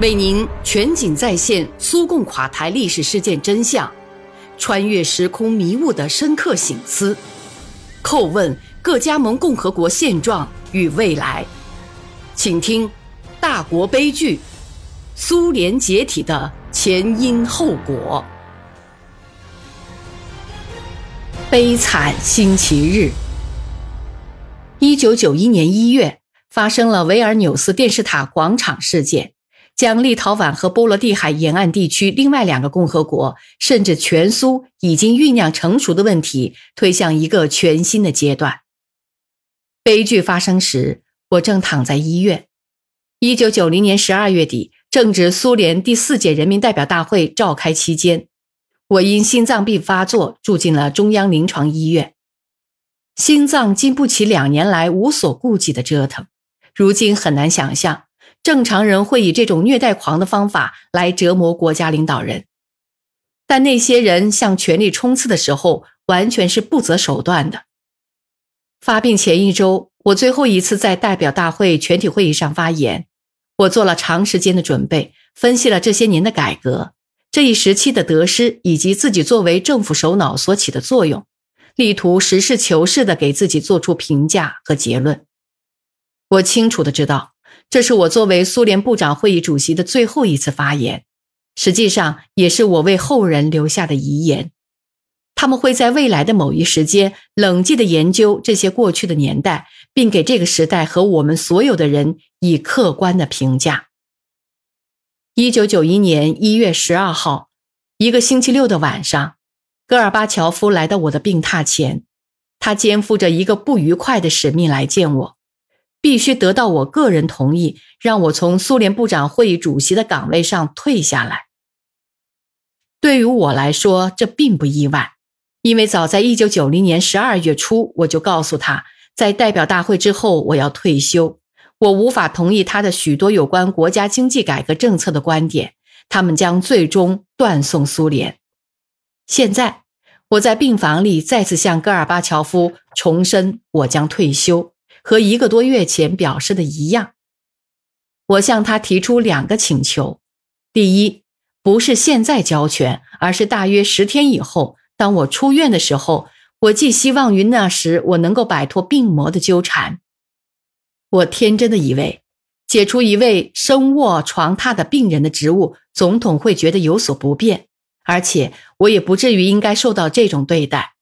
为您全景再现苏共垮台历史事件真相，穿越时空迷雾的深刻醒思，叩问各加盟共和国现状与未来。请听《大国悲剧：苏联解体的前因后果》。悲惨星期日，一九九一年一月，发生了维尔纽斯电视塔广场事件。将立陶宛和波罗的海沿岸地区另外两个共和国，甚至全苏已经酝酿成熟的问题推向一个全新的阶段。悲剧发生时，我正躺在医院。一九九零年十二月底，正值苏联第四届人民代表大会召开期间，我因心脏病发作住进了中央临床医院。心脏经不起两年来无所顾忌的折腾，如今很难想象。正常人会以这种虐待狂的方法来折磨国家领导人，但那些人向权力冲刺的时候，完全是不择手段的。发病前一周，我最后一次在代表大会全体会议上发言，我做了长时间的准备，分析了这些年的改革、这一时期的得失以及自己作为政府首脑所起的作用，力图实事求是地给自己做出评价和结论。我清楚地知道。这是我作为苏联部长会议主席的最后一次发言，实际上也是我为后人留下的遗言。他们会在未来的某一时间冷静地研究这些过去的年代，并给这个时代和我们所有的人以客观的评价。一九九一年一月十二号，一个星期六的晚上，戈尔巴乔夫来到我的病榻前，他肩负着一个不愉快的使命来见我。必须得到我个人同意，让我从苏联部长会议主席的岗位上退下来。对于我来说，这并不意外，因为早在1990年12月初，我就告诉他，在代表大会之后我要退休。我无法同意他的许多有关国家经济改革政策的观点，他们将最终断送苏联。现在，我在病房里再次向戈尔巴乔夫重申，我将退休。和一个多月前表示的一样，我向他提出两个请求：第一，不是现在交权，而是大约十天以后，当我出院的时候，我寄希望于那时我能够摆脱病魔的纠缠。我天真的以为，解除一位生卧床榻的病人的职务，总统会觉得有所不便，而且我也不至于应该受到这种对待。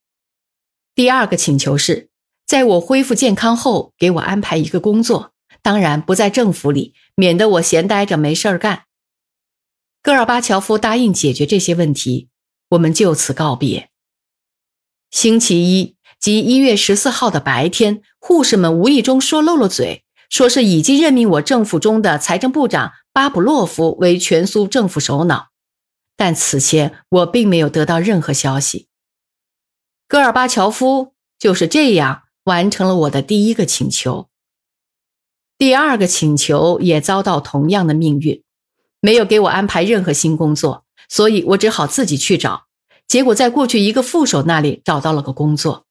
第二个请求是。在我恢复健康后，给我安排一个工作，当然不在政府里，免得我闲待着没事儿干。戈尔巴乔夫答应解决这些问题，我们就此告别。星期一即一月十四号的白天，护士们无意中说漏了嘴，说是已经任命我政府中的财政部长巴甫洛夫为全苏政府首脑，但此前我并没有得到任何消息。戈尔巴乔夫就是这样。完成了我的第一个请求，第二个请求也遭到同样的命运，没有给我安排任何新工作，所以我只好自己去找。结果在过去一个副手那里找到了个工作。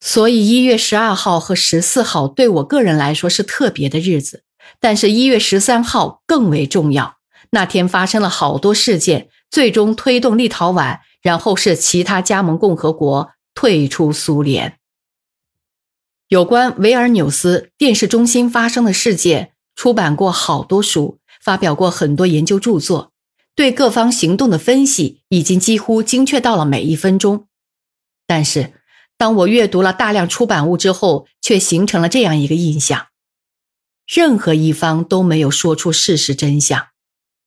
所以一月十二号和十四号对我个人来说是特别的日子，但是一月十三号更为重要。那天发生了好多事件，最终推动立陶宛，然后是其他加盟共和国。退出苏联。有关维尔纽斯电视中心发生的事件，出版过好多书，发表过很多研究著作，对各方行动的分析已经几乎精确到了每一分钟。但是，当我阅读了大量出版物之后，却形成了这样一个印象：任何一方都没有说出事实真相，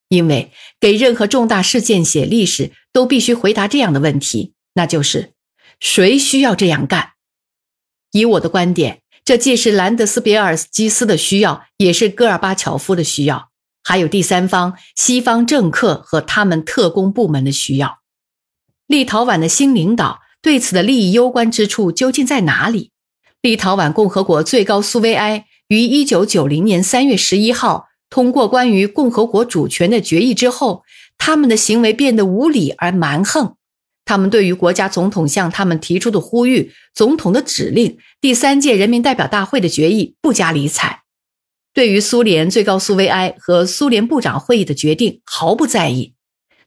因为给任何重大事件写历史，都必须回答这样的问题，那就是。谁需要这样干？以我的观点，这既是兰德斯别尔斯基斯的需要，也是戈尔巴乔夫的需要，还有第三方西方政客和他们特工部门的需要。立陶宛的新领导对此的利益攸关之处究竟在哪里？立陶宛共和国最高苏维埃于一九九零年三月十一号通过关于共和国主权的决议之后，他们的行为变得无理而蛮横。他们对于国家总统向他们提出的呼吁、总统的指令、第三届人民代表大会的决议不加理睬，对于苏联最高苏维埃和苏联部长会议的决定毫不在意。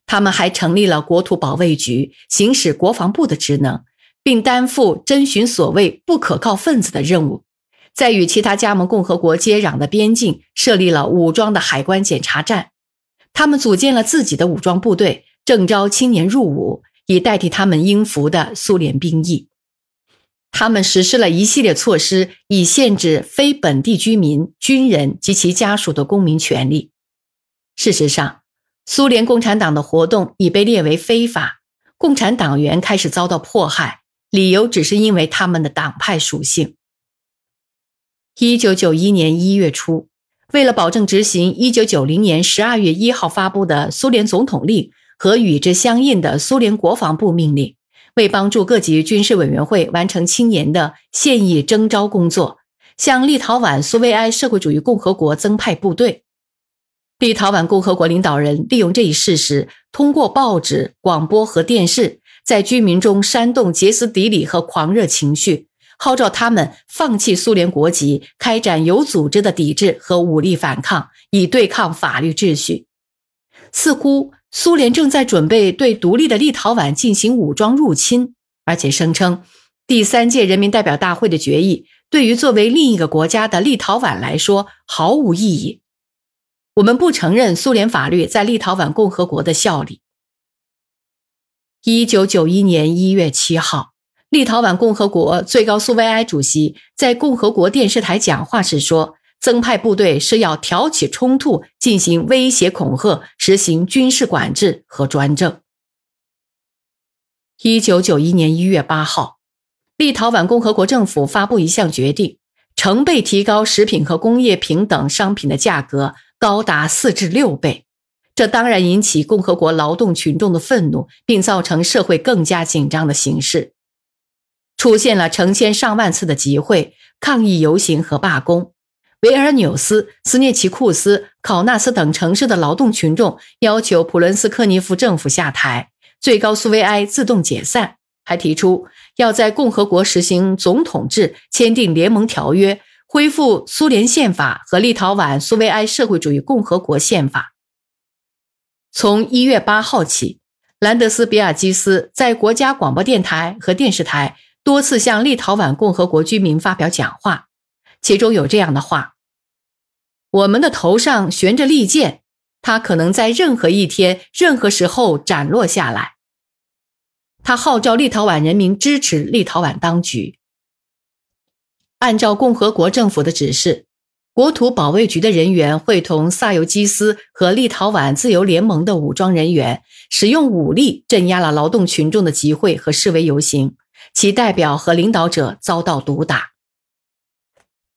他们还成立了国土保卫局，行使国防部的职能，并担负侦寻所谓不可靠分子的任务。在与其他加盟共和国接壤的边境设立了武装的海关检查站。他们组建了自己的武装部队，征召青年入伍，以代替他们应服的苏联兵役。他们实施了一系列措施，以限制非本地居民、军人及其家属的公民权利。事实上，苏联共产党的活动已被列为非法，共产党员开始遭到迫害，理由只是因为他们的党派属性。一九九一年一月初，为了保证执行一九九零年十二月一号发布的苏联总统令和与之相应的苏联国防部命令，为帮助各级军事委员会完成青年的现役征召工作，向立陶宛苏维埃社会主义共和国增派部队。立陶宛共和国领导人利用这一事实，通过报纸、广播和电视，在居民中煽动歇斯底里和狂热情绪，号召他们放弃苏联国籍，开展有组织的抵制和武力反抗，以对抗法律秩序。似乎苏联正在准备对独立的立陶宛进行武装入侵，而且声称第三届人民代表大会的决议对于作为另一个国家的立陶宛来说毫无意义。我们不承认苏联法律在立陶宛共和国的效力。一九九一年一月七号，立陶宛共和国最高苏维埃主席在共和国电视台讲话时说：“增派部队是要挑起冲突，进行威胁恐吓，实行军事管制和专政。”一九九一年一月八号，立陶宛共和国政府发布一项决定，成倍提高食品和工业品等商品的价格。高达四至六倍，这当然引起共和国劳动群众的愤怒，并造成社会更加紧张的形势。出现了成千上万次的集会、抗议游行和罢工。维尔纽斯、斯涅奇库斯、考纳斯等城市的劳动群众要求普伦斯科尼夫政府下台，最高苏维埃自动解散，还提出要在共和国实行总统制，签订联盟条约。恢复苏联宪法和立陶宛苏维埃社会主义共和国宪法。从一月八号起，兰德斯比亚基斯在国家广播电台和电视台多次向立陶宛共和国居民发表讲话，其中有这样的话：“我们的头上悬着利剑，它可能在任何一天、任何时候斩落下来。”他号召立陶宛人民支持立陶宛当局。按照共和国政府的指示，国土保卫局的人员会同萨尤基斯和立陶宛自由联盟的武装人员使用武力镇压了劳动群众的集会和示威游行，其代表和领导者遭到毒打。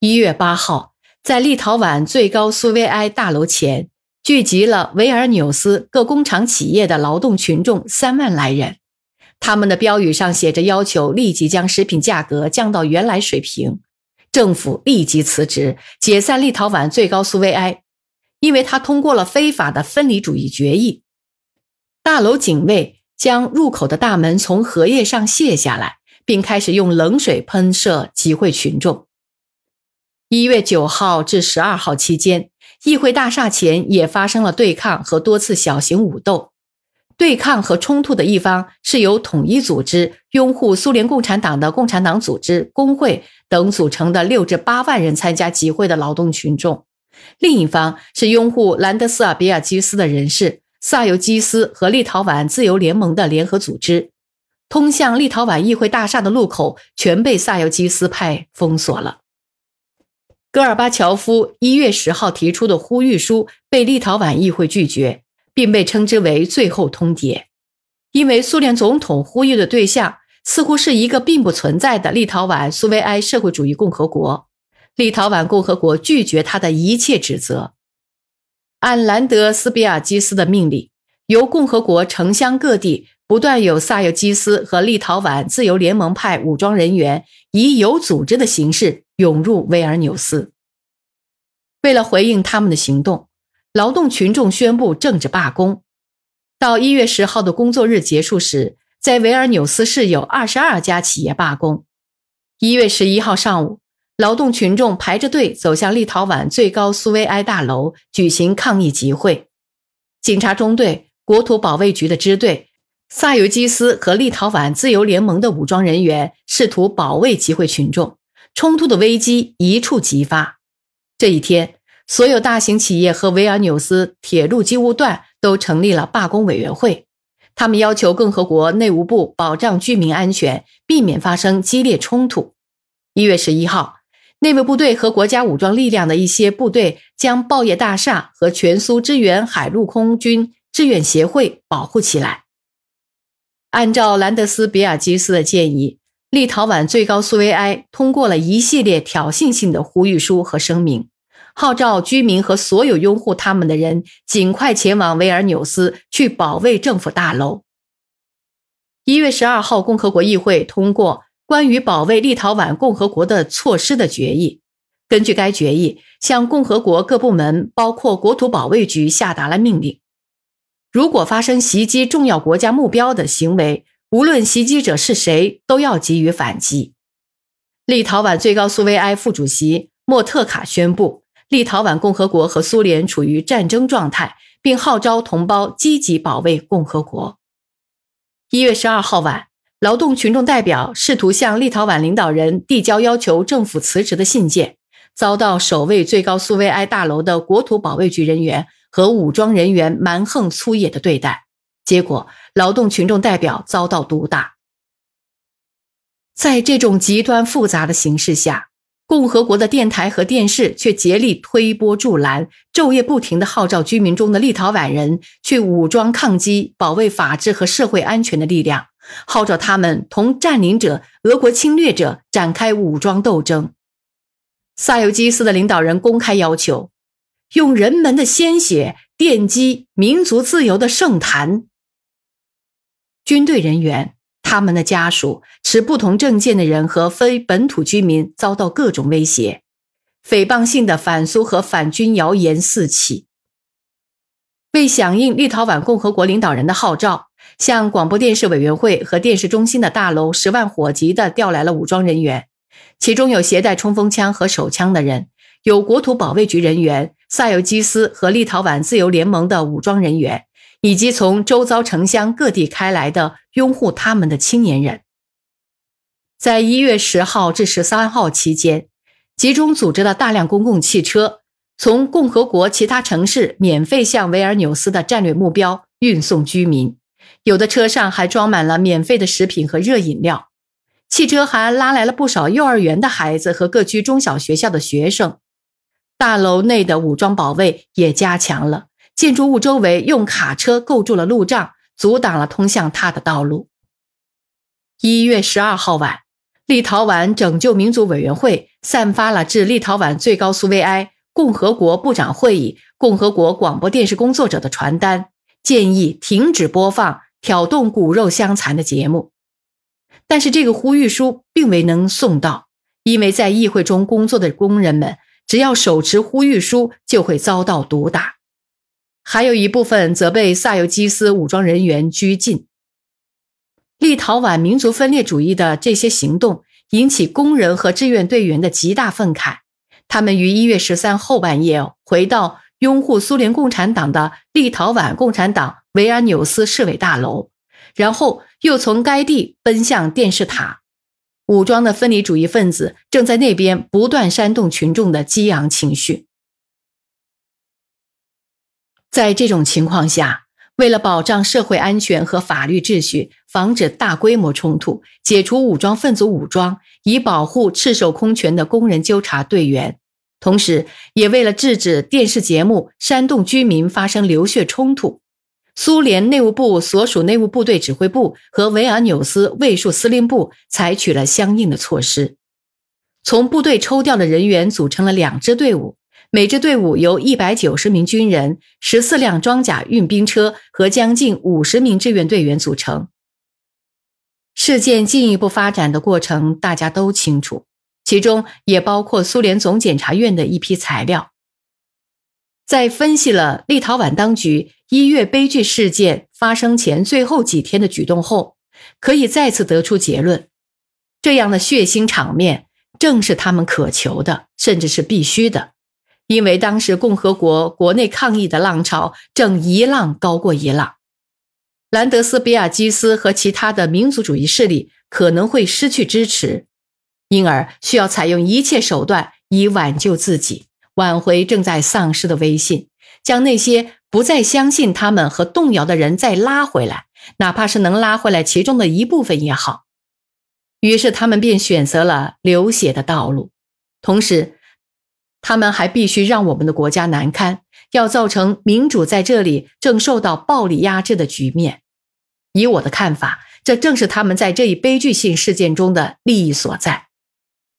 一月八号，在立陶宛最高苏维埃大楼前聚集了维尔纽斯各工厂企业的劳动群众三万来人，他们的标语上写着要求立即将食品价格降到原来水平。政府立即辞职，解散立陶宛最高苏维埃，因为他通过了非法的分离主义决议。大楼警卫将入口的大门从荷叶上卸下来，并开始用冷水喷射集会群众。一月九号至十二号期间，议会大厦前也发生了对抗和多次小型武斗。对抗和冲突的一方是由统一组织、拥护苏联共产党的共产党组织、工会等组成的六至八万人参加集会的劳动群众；另一方是拥护兰德斯尔比亚基斯的人士、萨尤基斯和立陶宛自由联盟的联合组织。通向立陶宛议会大厦的路口全被萨尤基斯派封锁了。戈尔巴乔夫一月十号提出的呼吁书被立陶宛议会拒绝。并被称之为“最后通牒”，因为苏联总统呼吁的对象似乎是一个并不存在的立陶宛苏维埃社会主义共和国。立陶宛共和国拒绝他的一切指责。按兰德斯比尔基斯的命令，由共和国城乡各地不断有萨尤基斯和立陶宛自由联盟派武装人员以有组织的形式涌入维尔纽斯。为了回应他们的行动。劳动群众宣布政治罢工，到一月十号的工作日结束时，在维尔纽斯市有二十二家企业罢工。一月十一号上午，劳动群众排着队走向立陶宛最高苏维埃大楼举行抗议集会。警察中队、国土保卫局的支队、萨尤基斯和立陶宛自由联盟的武装人员试图保卫集会群众，冲突的危机一触即发。这一天，所有大型企业和维尔纽斯铁路机务段都成立了罢工委员会。他们要求共和国内务部保障居民安全，避免发生激烈冲突。一月十一号，内务部队和国家武装力量的一些部队将报业大厦和全苏支援海陆空军志愿协会保护起来。按照兰德斯比尔基斯的建议，立陶宛最高苏维埃通过了一系列挑衅性的呼吁书和声明。号召居民和所有拥护他们的人尽快前往维尔纽斯去保卫政府大楼。一月十二号，共和国议会通过关于保卫立陶宛共和国的措施的决议。根据该决议，向共和国各部门，包括国土保卫局，下达了命令：如果发生袭击重要国家目标的行为，无论袭击者是谁，都要给予反击。立陶宛最高苏维埃副主席莫特卡宣布。立陶宛共和国和苏联处于战争状态，并号召同胞积极保卫共和国。一月十二号晚，劳动群众代表试图向立陶宛领导人递交要求政府辞职的信件，遭到守卫最高苏维埃大楼的国土保卫局人员和武装人员蛮横粗野的对待，结果劳动群众代表遭到毒打。在这种极端复杂的形势下。共和国的电台和电视却竭力推波助澜，昼夜不停地号召居民中的立陶宛人去武装抗击、保卫法治和社会安全的力量，号召他们同占领者、俄国侵略者展开武装斗争。萨尤基斯的领导人公开要求，用人们的鲜血奠基民族自由的圣坛。军队人员。他们的家属、持不同政见的人和非本土居民遭到各种威胁，诽谤性的反苏和反军谣言四起。为响应立陶宛共和国领导人的号召，向广播电视委员会和电视中心的大楼十万火急地调来了武装人员，其中有携带冲锋枪和手枪的人，有国土保卫局人员、萨尤基斯和立陶宛自由联盟的武装人员。以及从周遭城乡各地开来的拥护他们的青年人，在一月十号至十三号期间，集中组织了大量公共汽车，从共和国其他城市免费向维尔纽斯的战略目标运送居民。有的车上还装满了免费的食品和热饮料。汽车还拉来了不少幼儿园的孩子和各区中小学校的学生。大楼内的武装保卫也加强了。建筑物周围用卡车构筑了路障，阻挡了通向它的道路。一月十二号晚，立陶宛拯救民族委员会散发了致立陶宛最高苏维埃共和国部长会议、共和国广播电视工作者的传单，建议停止播放挑动骨肉相残的节目。但是这个呼吁书并未能送到，因为在议会中工作的工人们，只要手持呼吁书，就会遭到毒打。还有一部分则被萨尤基斯武装人员拘禁。立陶宛民族分裂主义的这些行动引起工人和志愿队员的极大愤慨。他们于一月十三后半夜回到拥护苏联共产党的立陶宛共产党维尔纽斯市委大楼，然后又从该地奔向电视塔。武装的分离主义分子正在那边不断煽动群众的激昂情绪。在这种情况下，为了保障社会安全和法律秩序，防止大规模冲突，解除武装分子武装，以保护赤手空拳的工人纠察队员，同时也为了制止电视节目煽动居民发生流血冲突，苏联内务部所属内务部队指挥部和维尔纽斯卫戍司令部采取了相应的措施，从部队抽调的人员组成了两支队伍。每支队伍由一百九十名军人、十四辆装甲运兵车和将近五十名志愿队员组成。事件进一步发展的过程大家都清楚，其中也包括苏联总检察院的一批材料。在分析了立陶宛当局一月悲剧事件发生前最后几天的举动后，可以再次得出结论：这样的血腥场面。正是他们渴求的，甚至是必须的。因为当时共和国国内抗议的浪潮正一浪高过一浪，兰德斯比亚基斯和其他的民族主义势力可能会失去支持，因而需要采用一切手段以挽救自己，挽回正在丧失的威信，将那些不再相信他们和动摇的人再拉回来，哪怕是能拉回来其中的一部分也好。于是他们便选择了流血的道路，同时。他们还必须让我们的国家难堪，要造成民主在这里正受到暴力压制的局面。以我的看法，这正是他们在这一悲剧性事件中的利益所在。